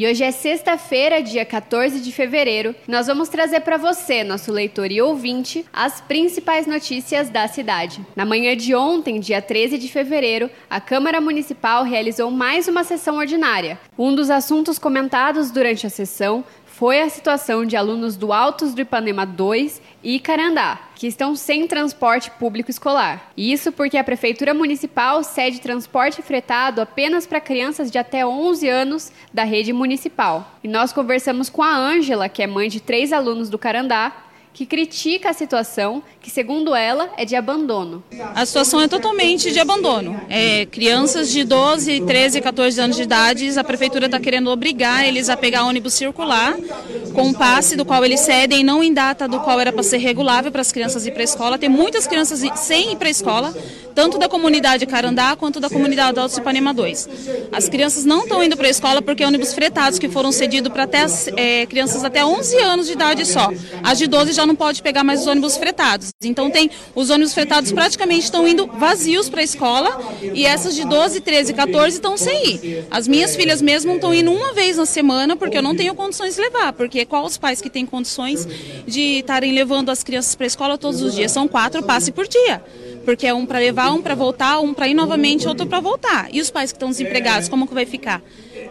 E hoje é sexta-feira, dia 14 de fevereiro. Nós vamos trazer para você, nosso leitor e ouvinte, as principais notícias da cidade. Na manhã de ontem, dia 13 de fevereiro, a Câmara Municipal realizou mais uma sessão ordinária. Um dos assuntos comentados durante a sessão foi a situação de alunos do Altos do Ipanema 2 e Carandá, que estão sem transporte público escolar. Isso porque a Prefeitura Municipal cede transporte fretado apenas para crianças de até 11 anos da rede municipal. E nós conversamos com a Ângela, que é mãe de três alunos do Carandá, que critica a situação, que segundo ela é de abandono. A situação é totalmente de abandono. É, crianças de 12, 13, 14 anos de idade, a prefeitura está querendo obrigar eles a pegar ônibus circular com um passe do qual eles cedem, não em data do qual era para ser regulável para as crianças ir para a escola. Tem muitas crianças sem ir para a escola, tanto da comunidade Carandá quanto da comunidade Alto Ipanema 2. As crianças não estão indo para a escola porque ônibus fretados que foram cedidos para até é, crianças até 11 anos de idade só. As de 12 já não pode pegar mais os ônibus fretados. Então tem os ônibus fretados praticamente estão indo vazios para a escola e essas de 12, 13, 14 estão sem ir. As minhas filhas mesmo estão indo uma vez na semana porque eu não tenho condições de levar, porque qual os pais que têm condições de estarem levando as crianças para a escola todos os dias? São quatro passes por dia porque é um para levar, um para voltar, um para ir novamente, outro para voltar. E os pais que estão desempregados, como que vai ficar?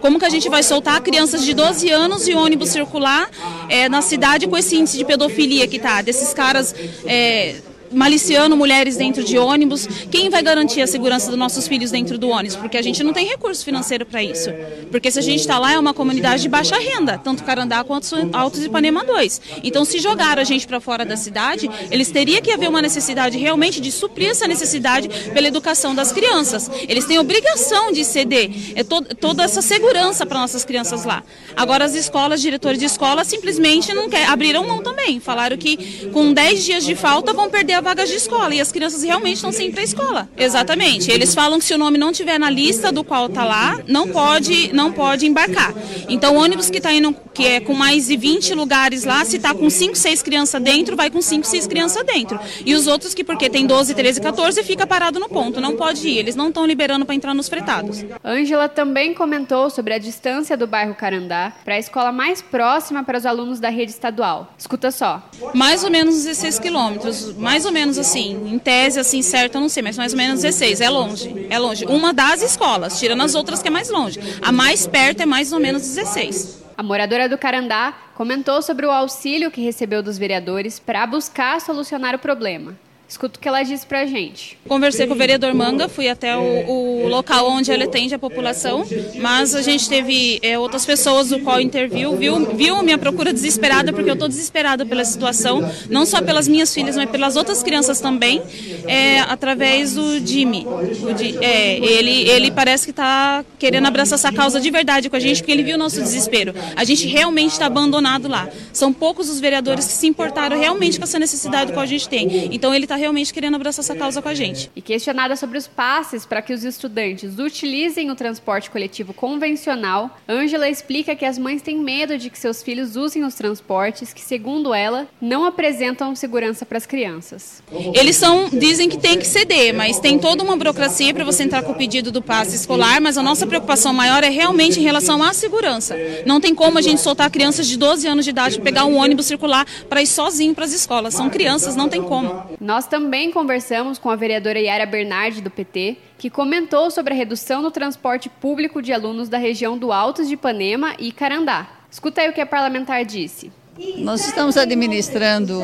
Como que a gente vai soltar crianças de 12 anos e ônibus circular é, na cidade com esse índice de pedofilia que tá, desses caras é, maliciando mulheres dentro de ônibus. Quem vai garantir a segurança dos nossos filhos dentro do ônibus? Porque a gente não tem recurso financeiro para isso. Porque se a gente está lá, é uma comunidade de baixa renda, tanto Carandá quanto Altos Ipanema 2. Então, se jogaram a gente para fora da cidade, eles teriam que haver uma necessidade realmente de suprir essa necessidade pela educação das crianças. Eles têm obrigação de ceder é to toda essa segurança para nossas crianças lá. Agora, as escolas, diretores de escola, simplesmente não quer, abriram mão também. Falaram que com 10 dias de falta vão perder vagas de escola e as crianças realmente estão sem ir para a escola. Exatamente. Eles falam que se o nome não tiver na lista do qual está lá, não pode, não pode embarcar. Então, o ônibus que está indo, que é com mais de 20 lugares lá, se está com 5, 6 crianças dentro, vai com 5, 6 crianças dentro. E os outros que, porque tem 12, 13, 14, fica parado no ponto, não pode ir. Eles não estão liberando para entrar nos fretados. Ângela também comentou sobre a distância do bairro Carandá para a escola mais próxima para os alunos da rede estadual. Escuta só. Mais ou menos 16 quilômetros, mais ou menos assim, em tese assim certo, eu não sei, mas mais ou menos 16, é longe, é longe. Uma das escolas, tirando as outras que é mais longe. A mais perto é mais ou menos 16. A moradora do Carandá comentou sobre o auxílio que recebeu dos vereadores para buscar solucionar o problema. Escuta o que ela disse pra gente. Conversei com o vereador Manga, fui até o, o local onde ele atende a população, mas a gente teve é, outras pessoas do qual interviu, viu, viu minha procura desesperada, porque eu estou desesperada pela situação, não só pelas minhas filhas, mas pelas outras crianças também, é, através do Jimmy. O, é, ele, ele parece que está querendo abraçar essa causa de verdade com a gente, porque ele viu o nosso desespero. A gente realmente está abandonado lá. São poucos os vereadores que se importaram realmente com essa necessidade que a gente tem. Então ele está realmente querendo abraçar essa causa com a gente. E questionada sobre os passes para que os estudantes utilizem o transporte coletivo convencional, Ângela explica que as mães têm medo de que seus filhos usem os transportes que, segundo ela, não apresentam segurança para as crianças. Eles são, dizem que tem que ceder, mas tem toda uma burocracia para você entrar com o pedido do passe escolar, mas a nossa preocupação maior é realmente em relação à segurança. Não tem como a gente soltar crianças de 12 anos de idade pegar um ônibus circular para ir sozinho para as escolas. São crianças, não tem como. Nós também conversamos com a vereadora Yara Bernardi, do PT, que comentou sobre a redução do transporte público de alunos da região do Altos de Ipanema e Carandá. Escuta aí o que a parlamentar disse. Nós estamos administrando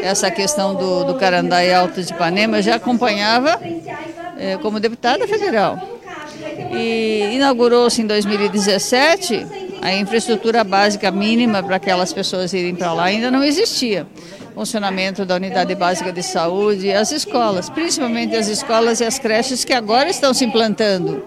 essa questão do, do Carandá e Altos de Ipanema, eu já acompanhava é, como deputada federal. E inaugurou-se em 2017 a infraestrutura básica mínima para aquelas pessoas irem para lá ainda não existia funcionamento da unidade básica de saúde, as escolas, principalmente as escolas e as creches que agora estão se implantando.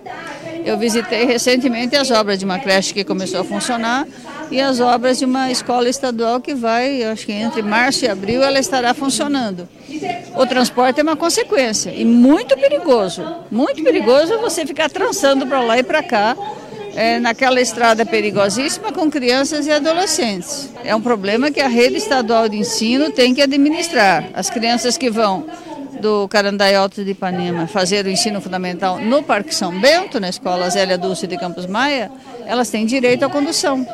Eu visitei recentemente as obras de uma creche que começou a funcionar e as obras de uma escola estadual que vai, acho que entre março e abril, ela estará funcionando. O transporte é uma consequência e muito perigoso. Muito perigoso você ficar trançando para lá e para cá é, naquela estrada perigosíssima com crianças e adolescentes. É um problema que a rede estadual de ensino tem que administrar. As crianças que vão do Carandai Alto de Ipanema fazer o ensino fundamental no Parque São Bento, na Escola Zélia Dulce de Campos Maia, elas têm direito à condução.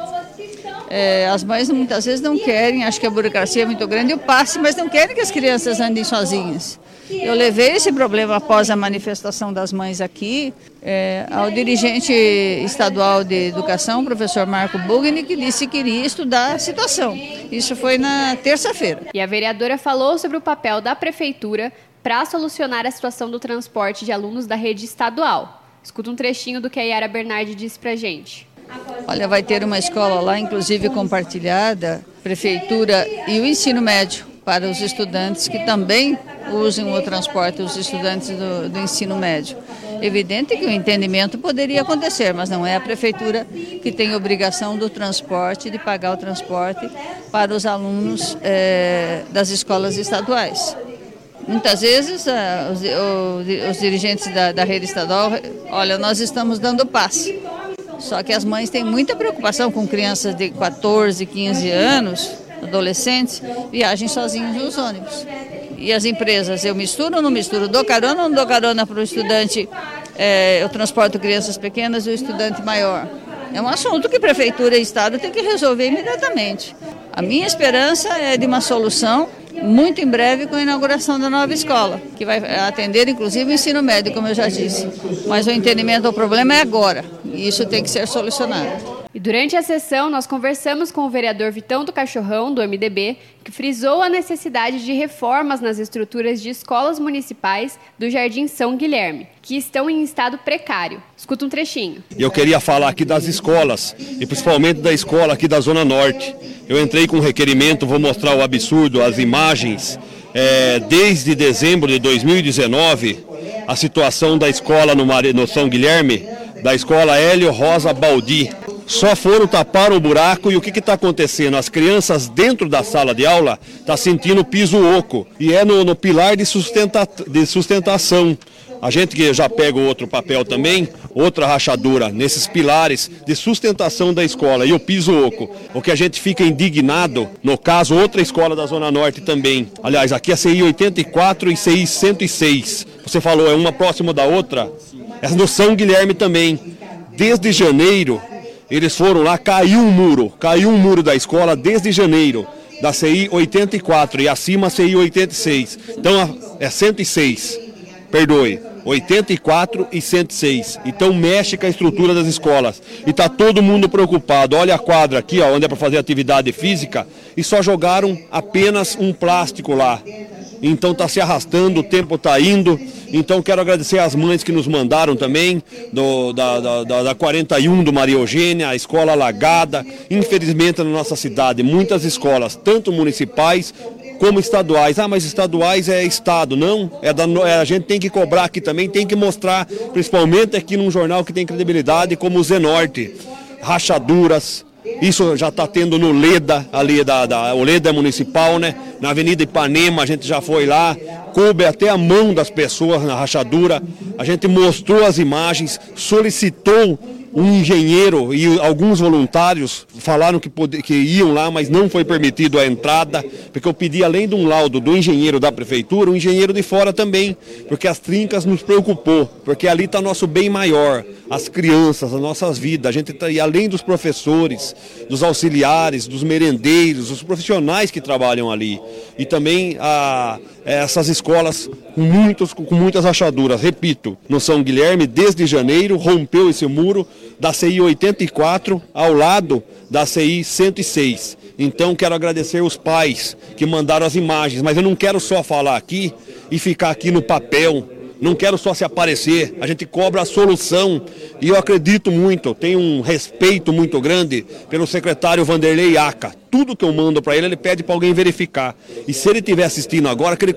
É, as mães muitas vezes não querem, acho que a burocracia é muito grande, o passe, mas não querem que as crianças andem sozinhas. Eu levei esse problema após a manifestação das mães aqui é, ao dirigente estadual de educação, professor Marco Bugni, que disse que iria estudar a situação. Isso foi na terça-feira. E a vereadora falou sobre o papel da prefeitura para solucionar a situação do transporte de alunos da rede estadual. Escuta um trechinho do que a Yara Bernardi disse para gente. Olha, vai ter uma escola lá, inclusive compartilhada, prefeitura e o ensino médio para os estudantes que também usem o transporte, os estudantes do, do ensino médio. Evidente que o entendimento poderia acontecer, mas não é a prefeitura que tem obrigação do transporte, de pagar o transporte para os alunos é, das escolas estaduais. Muitas vezes uh, os, o, os, dirigentes da, da rede estadual, olha, nós estamos dando passe. Só que as mães têm muita preocupação com crianças de 14, 15 anos, adolescentes, viajem sozinhos nos ônibus. E as empresas, eu misturo ou não misturo? Dou carona ou não dou carona para o estudante? É, eu transporto crianças pequenas e o estudante maior. É um assunto que prefeitura e Estado têm que resolver imediatamente. A minha esperança é de uma solução muito em breve com a inauguração da nova escola, que vai atender inclusive o ensino médio, como eu já disse. Mas o entendimento do problema é agora, e isso tem que ser solucionado. E durante a sessão, nós conversamos com o vereador Vitão do Cachorrão, do MDB, que frisou a necessidade de reformas nas estruturas de escolas municipais do Jardim São Guilherme, que estão em estado precário. Escuta um trechinho. Eu queria falar aqui das escolas, e principalmente da escola aqui da Zona Norte. Eu entrei com um requerimento, vou mostrar o absurdo, as imagens. É, desde dezembro de 2019, a situação da escola no, São Guilherme, da escola Hélio Rosa Baldi, só foram tapar o buraco e o que está acontecendo? As crianças dentro da sala de aula estão tá sentindo piso oco e é no, no pilar de, sustenta, de sustentação. A gente que já pega outro papel também, outra rachadura nesses pilares de sustentação da escola e o piso oco. O que a gente fica indignado, no caso, outra escola da Zona Norte também. Aliás, aqui é a CI 84 e CI 106. Você falou, é uma próxima da outra? É no São Guilherme também. Desde janeiro, eles foram lá, caiu um muro, caiu um muro da escola desde janeiro, da CI 84 e acima CI 86. Então é 106, perdoe, 84 e 106. Então mexe com a estrutura das escolas. E tá todo mundo preocupado. Olha a quadra aqui, ó, onde é para fazer atividade física, e só jogaram apenas um plástico lá então está se arrastando, o tempo está indo. Então quero agradecer às mães que nos mandaram também, do, da, da, da 41 do Maria Eugênia, a escola alagada. Infelizmente na nossa cidade, muitas escolas, tanto municipais como estaduais. Ah, mas estaduais é Estado. Não, é, da, é a gente tem que cobrar aqui também, tem que mostrar, principalmente aqui num jornal que tem credibilidade, como o Zenorte. Rachaduras, isso já está tendo no Leda, ali da, da, o Leda é municipal, né? Na Avenida Ipanema a gente já foi lá, coube até a mão das pessoas na rachadura. A gente mostrou as imagens, solicitou um engenheiro e alguns voluntários falaram que, pod... que iam lá, mas não foi permitido a entrada, porque eu pedi, além de um laudo do engenheiro da prefeitura, um engenheiro de fora também, porque as trincas nos preocupou, porque ali está nosso bem maior, as crianças, as nossas vidas, a gente tá... e além dos professores, dos auxiliares, dos merendeiros, os profissionais que trabalham ali, e também a essas escolas com, muitos, com muitas rachaduras. Repito, no São Guilherme, desde janeiro, rompeu esse muro da CI 84 ao lado da CI 106. Então quero agradecer os pais que mandaram as imagens, mas eu não quero só falar aqui e ficar aqui no papel não quero só se aparecer, a gente cobra a solução e eu acredito muito, tenho um respeito muito grande pelo secretário Vanderlei Aca. Tudo que eu mando para ele, ele pede para alguém verificar. E se ele estiver assistindo agora, que ele,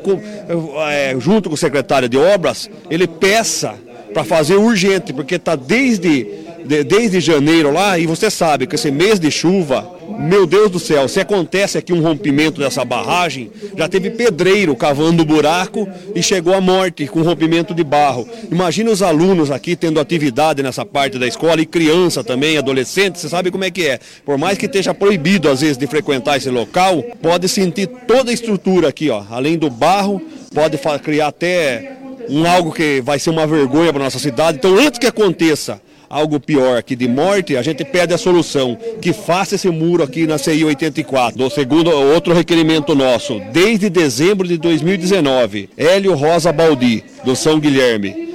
é, junto com o secretário de obras, ele peça para fazer urgente, porque está desde de, desde janeiro lá, e você sabe que esse mês de chuva, meu Deus do céu, se acontece aqui um rompimento dessa barragem, já teve pedreiro cavando buraco e chegou à morte com rompimento de barro. Imagina os alunos aqui tendo atividade nessa parte da escola e criança também, adolescente, você sabe como é que é. Por mais que esteja proibido às vezes de frequentar esse local, pode sentir toda a estrutura aqui, ó, além do barro, pode criar até um algo que vai ser uma vergonha para nossa cidade. Então, antes que aconteça algo pior aqui de morte, a gente pede a solução que faça esse muro aqui na CI 84. O segundo, outro requerimento nosso, desde dezembro de 2019, Hélio Rosa Baldi, do São Guilherme.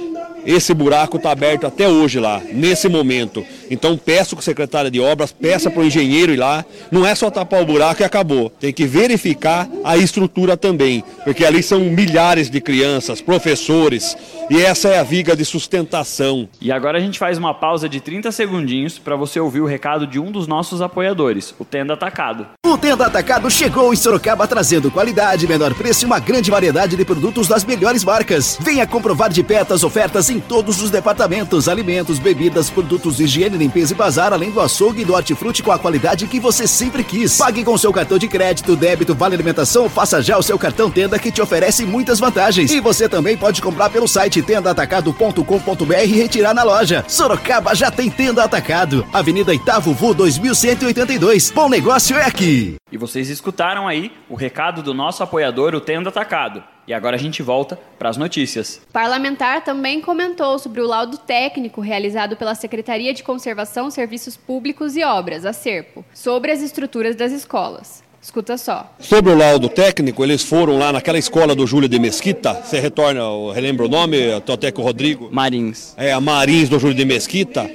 Esse buraco está aberto até hoje lá, nesse momento. Então peço com o secretário de obras, peça para o engenheiro ir lá. Não é só tapar o buraco e acabou. Tem que verificar a estrutura também, porque ali são milhares de crianças, professores, e essa é a viga de sustentação. E agora a gente faz uma pausa de 30 segundinhos para você ouvir o recado de um dos nossos apoiadores, o Tenda Atacado. O Tenda Atacado chegou em Sorocaba trazendo qualidade, menor preço e uma grande variedade de produtos das melhores marcas. Venha comprovar de perto as ofertas em todos os departamentos, alimentos, bebidas, produtos de limpeza e bazar, além do açougue e do hortifruti com a qualidade que você sempre quis. Pague com seu cartão de crédito, débito, vale alimentação, faça já o seu cartão Tenda que te oferece muitas vantagens. E você também pode comprar pelo site tendaatacado.com.br e retirar na loja. Sorocaba já tem Tenda Atacado. Avenida Itavuvu 2182. Bom negócio é aqui. E vocês escutaram aí o recado do nosso apoiador, o Tenda Atacado. E agora a gente volta para as notícias. Parlamentar também comentou sobre o laudo técnico realizado pela Secretaria de Conservação, Serviços Públicos e Obras, a SERPO, sobre as estruturas das escolas. Escuta só. Sobre o laudo técnico, eles foram lá naquela escola do Júlio de Mesquita. Você retorna, relembra o nome, até com o Rodrigo? Marins. É, a Marins do Júlio de Mesquita.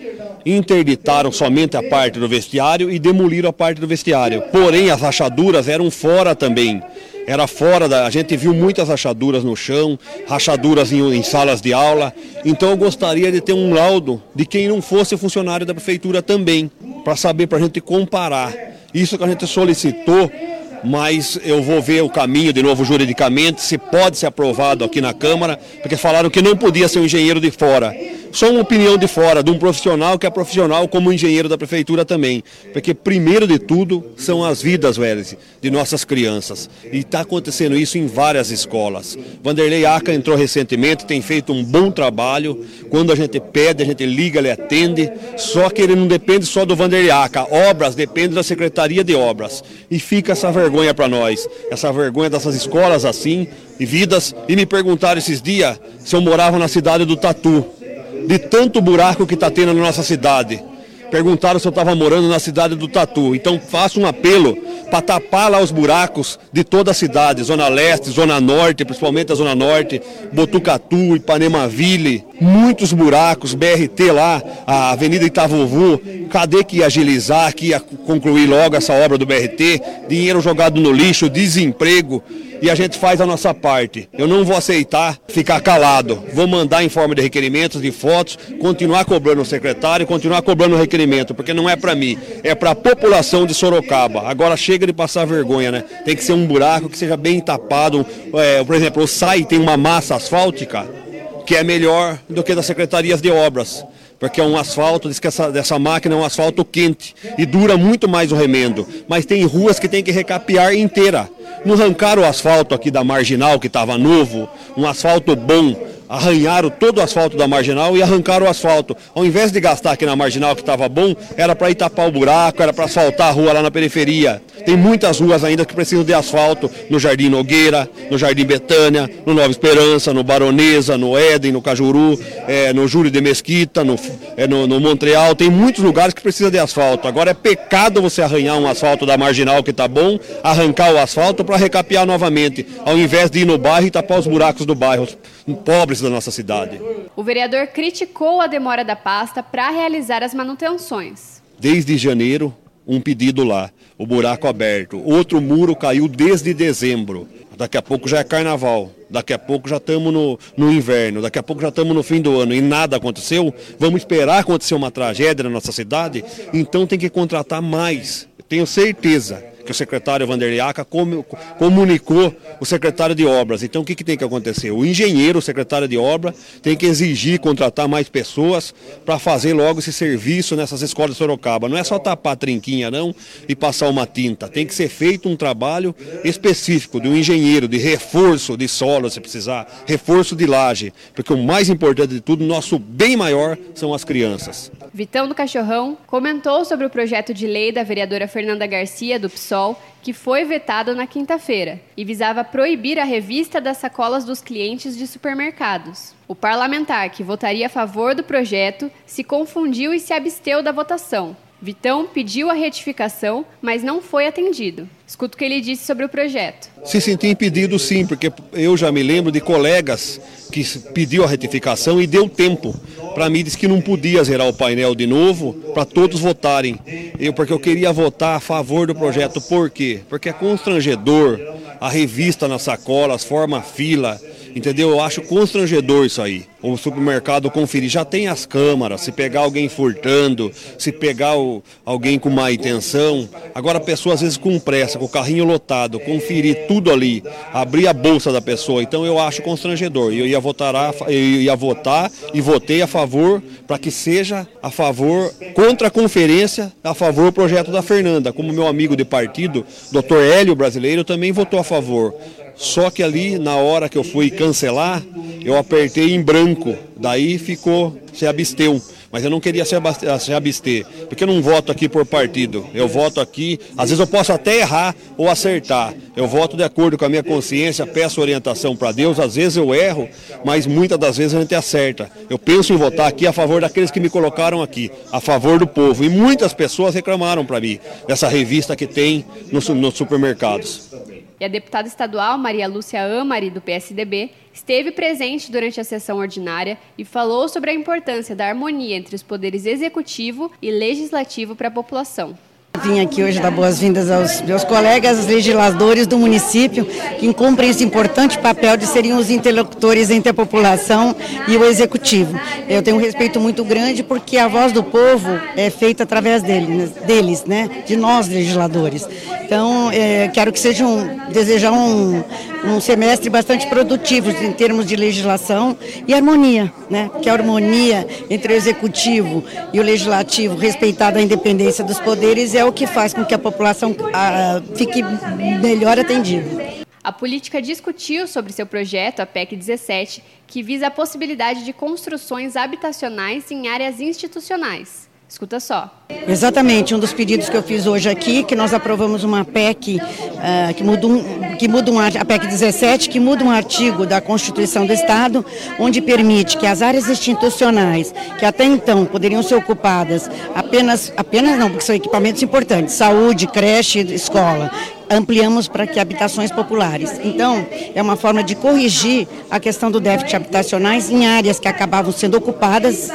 Interditaram somente a parte do vestiário e demoliram a parte do vestiário. Porém, as rachaduras eram fora também. Era fora da. A gente viu muitas rachaduras no chão, rachaduras em, em salas de aula. Então eu gostaria de ter um laudo de quem não fosse funcionário da prefeitura também, para saber, para a gente comparar. Isso que a gente solicitou, mas eu vou ver o caminho de novo juridicamente, se pode ser aprovado aqui na Câmara, porque falaram que não podia ser um engenheiro de fora só uma opinião de fora, de um profissional que é profissional como engenheiro da prefeitura também. Porque, primeiro de tudo, são as vidas, Welles, de nossas crianças. E está acontecendo isso em várias escolas. Vanderlei Aca entrou recentemente, tem feito um bom trabalho. Quando a gente pede, a gente liga, ele atende. Só que ele não depende só do Vanderlei Aca. Obras depende da Secretaria de Obras. E fica essa vergonha para nós. Essa vergonha dessas escolas assim e vidas. E me perguntaram esses dias se eu morava na cidade do Tatu de tanto buraco que está tendo na nossa cidade. Perguntaram se eu estava morando na cidade do Tatu. Então faço um apelo para tapar lá os buracos de toda a cidade, Zona Leste, Zona Norte, principalmente a Zona Norte, Botucatu, Ipanemaville, muitos buracos, BRT lá, a Avenida Itavuvu. Cadê que ia agilizar, que ia concluir logo essa obra do BRT? Dinheiro jogado no lixo, desemprego e a gente faz a nossa parte. Eu não vou aceitar ficar calado. Vou mandar em forma de requerimentos, de fotos, continuar cobrando o secretário, continuar cobrando o requerimento, porque não é para mim, é para a população de Sorocaba. Agora chega de passar vergonha, né? Tem que ser um buraco que seja bem tapado. É, por exemplo, o SAI tem uma massa asfáltica que é melhor do que das secretarias de obras porque é um asfalto, diz que essa, dessa máquina é um asfalto quente e dura muito mais o remendo. Mas tem ruas que tem que recapear inteira. Não arrancaram o asfalto aqui da marginal, que estava novo, um asfalto bom, arranharam todo o asfalto da marginal e arrancaram o asfalto. Ao invés de gastar aqui na marginal que estava bom, era para ir tapar o buraco, era para asfaltar a rua lá na periferia. Tem muitas ruas ainda que precisam de asfalto, no Jardim Nogueira, no Jardim Betânia, no Nova Esperança, no Baronesa, no Éden, no Cajuru, é, no Júlio de Mesquita, no, é, no, no Montreal. Tem muitos lugares que precisam de asfalto. Agora é pecado você arranhar um asfalto da marginal que está bom, arrancar o asfalto para recapear novamente, ao invés de ir no bairro e tapar os buracos do bairro, pobres da nossa cidade. O vereador criticou a demora da pasta para realizar as manutenções. Desde janeiro, um pedido lá, o buraco aberto. Outro muro caiu desde dezembro. Daqui a pouco já é carnaval. Daqui a pouco já estamos no, no inverno. Daqui a pouco já estamos no fim do ano e nada aconteceu. Vamos esperar acontecer uma tragédia na nossa cidade? Então tem que contratar mais. Tenho certeza que o secretário Vanderlei Aca comunicou o secretário de obras. Então o que, que tem que acontecer? O engenheiro, o secretário de obra, tem que exigir contratar mais pessoas para fazer logo esse serviço nessas escolas de Sorocaba. Não é só tapar a trinquinha não e passar uma tinta. Tem que ser feito um trabalho específico de um engenheiro, de reforço de solo, se precisar, reforço de laje. Porque o mais importante de tudo, nosso bem maior, são as crianças. Vitão do Cachorrão comentou sobre o projeto de lei da vereadora Fernanda Garcia, do PSOL, que foi vetado na quinta-feira e visava proibir a revista das sacolas dos clientes de supermercados. O parlamentar que votaria a favor do projeto se confundiu e se absteu da votação. Vitão pediu a retificação, mas não foi atendido. Escuta o que ele disse sobre o projeto. Se sentiu impedido sim, porque eu já me lembro de colegas que pediu a retificação e deu tempo. Para mim disse que não podia zerar o painel de novo para todos votarem. Eu porque eu queria votar a favor do projeto. Por quê? Porque é constrangedor a revista nas sacolas, forma fila, Entendeu? Eu acho constrangedor isso aí. O supermercado conferir. Já tem as câmaras, se pegar alguém furtando, se pegar o, alguém com má intenção. Agora a pessoa às vezes com pressa, com o carrinho lotado, conferir tudo ali, abrir a bolsa da pessoa. Então eu acho constrangedor. Eu ia votar, eu ia votar e votei a favor para que seja a favor, contra a conferência, a favor do projeto da Fernanda. Como meu amigo de partido, doutor Hélio Brasileiro, também votou a favor. Só que ali, na hora que eu fui cancelar, eu apertei em branco, daí ficou, se absteu. Mas eu não queria se abster, porque eu não voto aqui por partido. Eu voto aqui, às vezes eu posso até errar ou acertar. Eu voto de acordo com a minha consciência, peço orientação para Deus, às vezes eu erro, mas muitas das vezes a gente acerta. Eu penso em votar aqui a favor daqueles que me colocaram aqui, a favor do povo. E muitas pessoas reclamaram para mim dessa revista que tem nos supermercados. E a deputada estadual Maria Lúcia Amari, do PSDB, esteve presente durante a sessão ordinária e falou sobre a importância da harmonia entre os poderes executivo e legislativo para a população. Vim aqui hoje dar boas-vindas aos meus colegas legisladores do município, que cumprem esse importante papel de serem os interlocutores entre a população e o executivo. Eu tenho um respeito muito grande porque a voz do povo é feita através deles, deles, né? de nós legisladores. Então, é, quero que seja um, desejar um, um semestre bastante produtivo em termos de legislação e harmonia, né? Que a harmonia entre o executivo e o legislativo, respeitada a independência dos poderes, é o que faz com que a população a, fique melhor atendida. A política discutiu sobre seu projeto, a PEC 17, que visa a possibilidade de construções habitacionais em áreas institucionais. Escuta só. Exatamente, um dos pedidos que eu fiz hoje aqui, que nós aprovamos uma PEC uh, que muda, um, que muda um, a PEC 17, que muda um artigo da Constituição do Estado, onde permite que as áreas institucionais, que até então poderiam ser ocupadas apenas, apenas não, porque são equipamentos importantes, saúde, creche, escola, ampliamos para que habitações populares. Então, é uma forma de corrigir a questão do déficit habitacionais em áreas que acabavam sendo ocupadas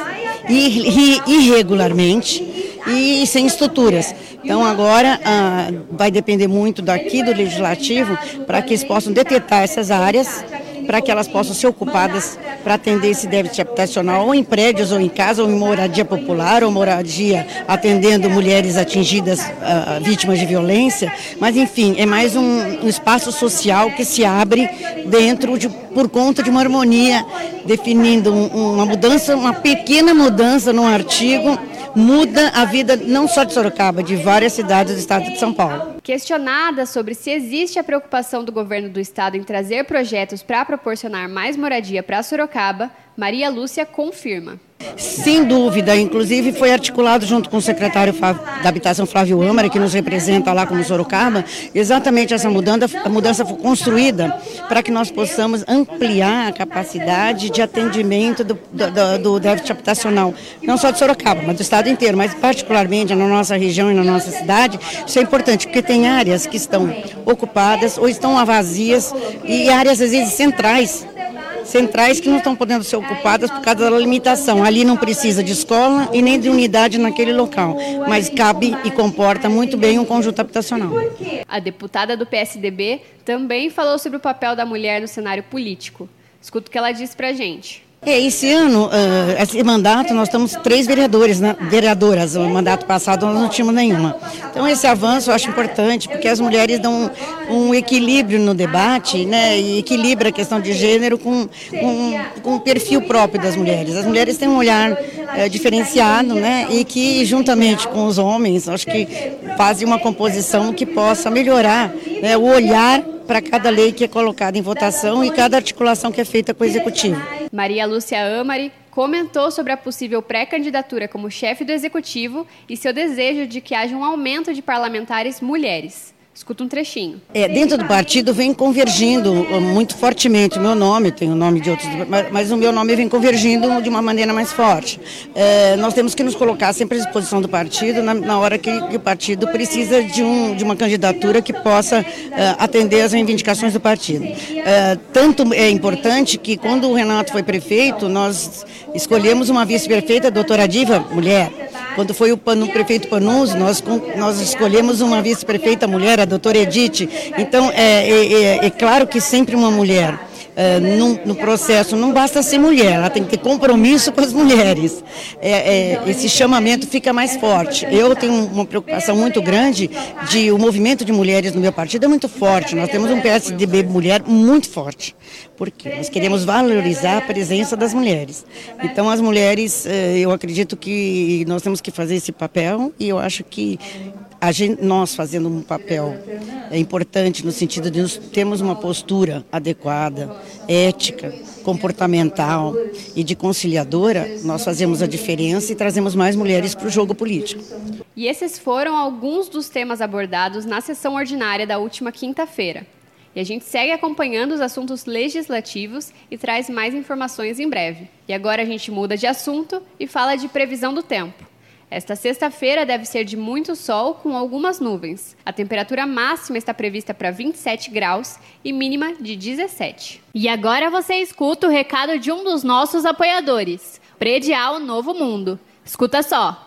irregularmente e sem estruturas. Então agora ah, vai depender muito daqui do legislativo para que eles possam detectar essas áreas para que elas possam ser ocupadas para atender esse déficit habitacional, ou em prédios, ou em casa, ou em moradia popular, ou moradia atendendo mulheres atingidas, uh, vítimas de violência. Mas, enfim, é mais um, um espaço social que se abre dentro de, por conta de uma harmonia, definindo um, uma mudança, uma pequena mudança no artigo muda a vida não só de Sorocaba, de várias cidades do estado de São Paulo. Questionada sobre se existe a preocupação do governo do estado em trazer projetos para proporcionar mais moradia para Sorocaba, Maria Lúcia confirma. Sem dúvida, inclusive foi articulado junto com o secretário da Habitação Flávio Âmara, que nos representa lá como Sorocaba, exatamente essa mudança, a mudança foi construída para que nós possamos ampliar a capacidade de atendimento do, do, do déficit habitacional, não só de Sorocaba, mas do estado inteiro, mas particularmente na nossa região e na nossa cidade. Isso é importante, porque tem áreas que estão ocupadas ou estão vazias e áreas às vezes centrais centrais que não estão podendo ser ocupadas por causa da limitação. Ali não precisa de escola e nem de unidade naquele local, mas cabe e comporta muito bem um conjunto habitacional. A deputada do PSDB também falou sobre o papel da mulher no cenário político. Escuta o que ela disse pra gente. É, esse ano, uh, esse mandato, nós estamos três vereadores, né, vereadoras. O mandato passado nós não tínhamos nenhuma. Então esse avanço eu acho importante, porque as mulheres dão um, um equilíbrio no debate, né, e equilibra a questão de gênero com, com, com o perfil próprio das mulheres. As mulheres têm um olhar uh, diferenciado, né, e que juntamente com os homens, acho que fazem uma composição que possa melhorar né, o olhar para cada lei que é colocada em votação e cada articulação que é feita com o Executivo. Maria Lúcia Amari comentou sobre a possível pré-candidatura como chefe do Executivo e seu desejo de que haja um aumento de parlamentares mulheres. Escuta um trechinho. É, dentro do partido vem convergindo muito fortemente o meu nome, tem o nome de outros, mas, o meu nome vem convergindo de uma maneira mais forte. É, nós temos que nos colocar sempre à disposição do partido na, na hora que, que, o partido precisa de, um, de uma candidatura que possa uh, atender às reivindicações do partido. Uh, tanto é importante que quando o Renato foi prefeito, nós escolhemos uma vice-prefeita, a doutora Diva, mulher. Quando foi o, Panu, o prefeito Panunzi, nós, nós escolhemos uma vice-prefeita mulher, a doutora Edith. Então, é, é, é, é claro que sempre uma mulher. Uh, no, no, processo não basta ser mulher, ela tem que ter compromisso com as mulheres. É, é, esse chamamento fica mais forte. Eu tenho uma preocupação muito grande de o movimento de mulheres no meu partido é muito forte. Nós temos um PSDB mulher muito forte, porque nós queremos valorizar a presença das mulheres. Então as mulheres, uh, eu acredito que nós temos que fazer esse papel e eu acho que Gente, nós fazendo um papel é importante no sentido de nós termos uma postura adequada, ética, comportamental e de conciliadora, nós fazemos a diferença e trazemos mais mulheres para o jogo político. E esses foram alguns dos temas abordados na sessão ordinária da última quinta-feira. E a gente segue acompanhando os assuntos legislativos e traz mais informações em breve. E agora a gente muda de assunto e fala de previsão do tempo. Esta sexta-feira deve ser de muito sol com algumas nuvens. A temperatura máxima está prevista para 27 graus e mínima de 17. E agora você escuta o recado de um dos nossos apoiadores, Predial Novo Mundo. Escuta só.